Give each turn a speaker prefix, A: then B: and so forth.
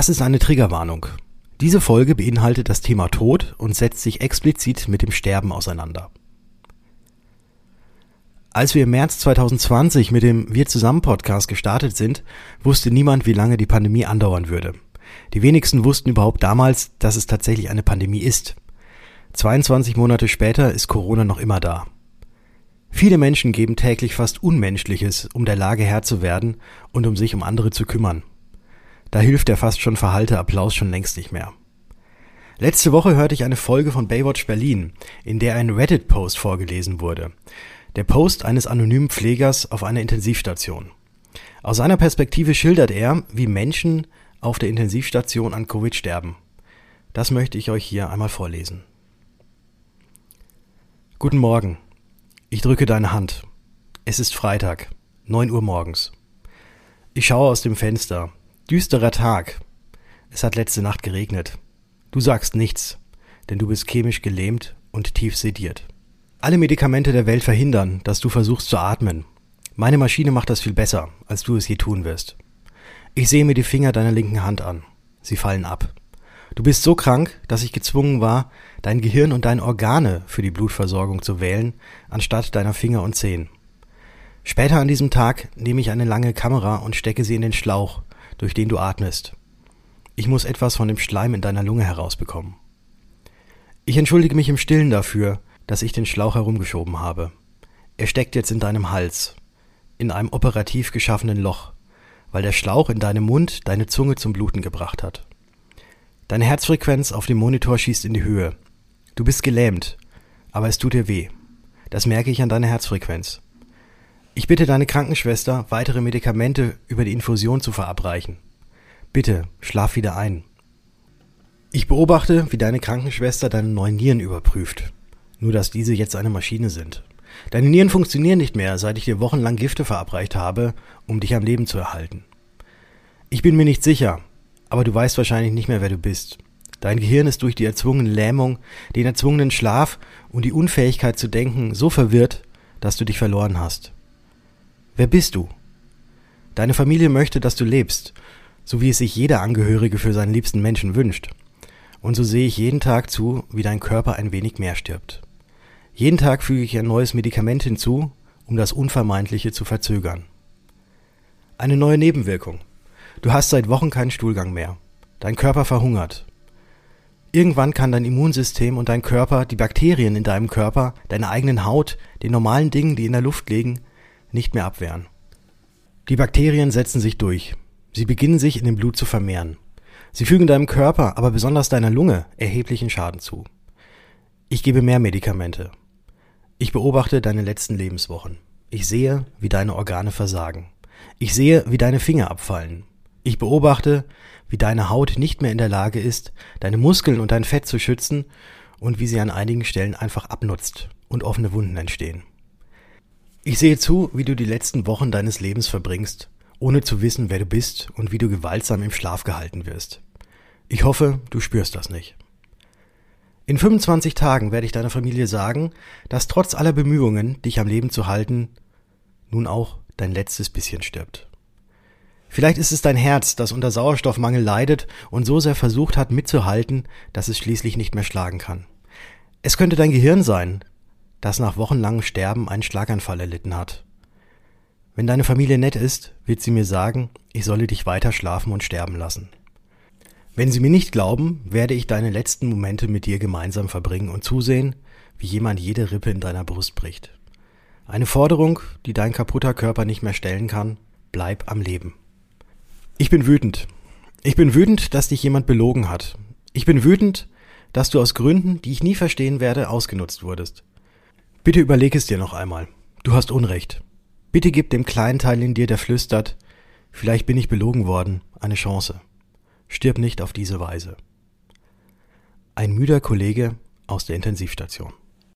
A: Das ist eine Triggerwarnung. Diese Folge beinhaltet das Thema Tod und setzt sich explizit mit dem Sterben auseinander. Als wir im März 2020 mit dem Wir zusammen Podcast gestartet sind, wusste niemand, wie lange die Pandemie andauern würde. Die wenigsten wussten überhaupt damals, dass es tatsächlich eine Pandemie ist. 22 Monate später ist Corona noch immer da. Viele Menschen geben täglich fast Unmenschliches, um der Lage Herr zu werden und um sich um andere zu kümmern. Da hilft der fast schon verhalte Applaus schon längst nicht mehr. Letzte Woche hörte ich eine Folge von Baywatch Berlin, in der ein Reddit-Post vorgelesen wurde. Der Post eines anonymen Pflegers auf einer Intensivstation. Aus seiner Perspektive schildert er, wie Menschen auf der Intensivstation an Covid sterben. Das möchte ich euch hier einmal vorlesen. Guten Morgen. Ich drücke deine Hand. Es ist Freitag, neun Uhr morgens. Ich schaue aus dem Fenster. Düsterer Tag. Es hat letzte Nacht geregnet. Du sagst nichts, denn du bist chemisch gelähmt und tief sediert. Alle Medikamente der Welt verhindern, dass du versuchst zu atmen. Meine Maschine macht das viel besser, als du es je tun wirst. Ich sehe mir die Finger deiner linken Hand an. Sie fallen ab. Du bist so krank, dass ich gezwungen war, dein Gehirn und deine Organe für die Blutversorgung zu wählen, anstatt deiner Finger und Zehen. Später an diesem Tag nehme ich eine lange Kamera und stecke sie in den Schlauch, durch den du atmest. Ich muss etwas von dem Schleim in deiner Lunge herausbekommen. Ich entschuldige mich im Stillen dafür, dass ich den Schlauch herumgeschoben habe. Er steckt jetzt in deinem Hals, in einem operativ geschaffenen Loch, weil der Schlauch in deinem Mund deine Zunge zum Bluten gebracht hat. Deine Herzfrequenz auf dem Monitor schießt in die Höhe. Du bist gelähmt, aber es tut dir weh. Das merke ich an deiner Herzfrequenz. Ich bitte deine Krankenschwester, weitere Medikamente über die Infusion zu verabreichen. Bitte, schlaf wieder ein. Ich beobachte, wie deine Krankenschwester deine neuen Nieren überprüft. Nur dass diese jetzt eine Maschine sind. Deine Nieren funktionieren nicht mehr, seit ich dir wochenlang Gifte verabreicht habe, um dich am Leben zu erhalten. Ich bin mir nicht sicher, aber du weißt wahrscheinlich nicht mehr, wer du bist. Dein Gehirn ist durch die erzwungene Lähmung, den erzwungenen Schlaf und die Unfähigkeit zu denken so verwirrt, dass du dich verloren hast. Wer bist du? Deine Familie möchte, dass du lebst, so wie es sich jeder Angehörige für seinen liebsten Menschen wünscht. Und so sehe ich jeden Tag zu, wie dein Körper ein wenig mehr stirbt. Jeden Tag füge ich ein neues Medikament hinzu, um das Unvermeidliche zu verzögern. Eine neue Nebenwirkung. Du hast seit Wochen keinen Stuhlgang mehr. Dein Körper verhungert. Irgendwann kann dein Immunsystem und dein Körper, die Bakterien in deinem Körper, deine eigenen Haut, den normalen Dingen, die in der Luft liegen, nicht mehr abwehren. Die Bakterien setzen sich durch. Sie beginnen sich in dem Blut zu vermehren. Sie fügen deinem Körper, aber besonders deiner Lunge, erheblichen Schaden zu. Ich gebe mehr Medikamente. Ich beobachte deine letzten Lebenswochen. Ich sehe, wie deine Organe versagen. Ich sehe, wie deine Finger abfallen. Ich beobachte, wie deine Haut nicht mehr in der Lage ist, deine Muskeln und dein Fett zu schützen und wie sie an einigen Stellen einfach abnutzt und offene Wunden entstehen. Ich sehe zu, wie du die letzten Wochen deines Lebens verbringst, ohne zu wissen, wer du bist und wie du gewaltsam im Schlaf gehalten wirst. Ich hoffe, du spürst das nicht. In 25 Tagen werde ich deiner Familie sagen, dass trotz aller Bemühungen, dich am Leben zu halten, nun auch dein letztes bisschen stirbt. Vielleicht ist es dein Herz, das unter Sauerstoffmangel leidet und so sehr versucht hat mitzuhalten, dass es schließlich nicht mehr schlagen kann. Es könnte dein Gehirn sein, das nach wochenlangem Sterben einen Schlaganfall erlitten hat. Wenn deine Familie nett ist, wird sie mir sagen, ich solle dich weiter schlafen und sterben lassen. Wenn sie mir nicht glauben, werde ich deine letzten Momente mit dir gemeinsam verbringen und zusehen, wie jemand jede Rippe in deiner Brust bricht. Eine Forderung, die dein kaputter Körper nicht mehr stellen kann, bleib am Leben. Ich bin wütend. Ich bin wütend, dass dich jemand belogen hat. Ich bin wütend, dass du aus Gründen, die ich nie verstehen werde, ausgenutzt wurdest. Bitte überleg es dir noch einmal. Du hast Unrecht. Bitte gib dem kleinen Teil in dir, der flüstert, vielleicht bin ich belogen worden, eine Chance. Stirb nicht auf diese Weise. Ein müder Kollege aus der Intensivstation.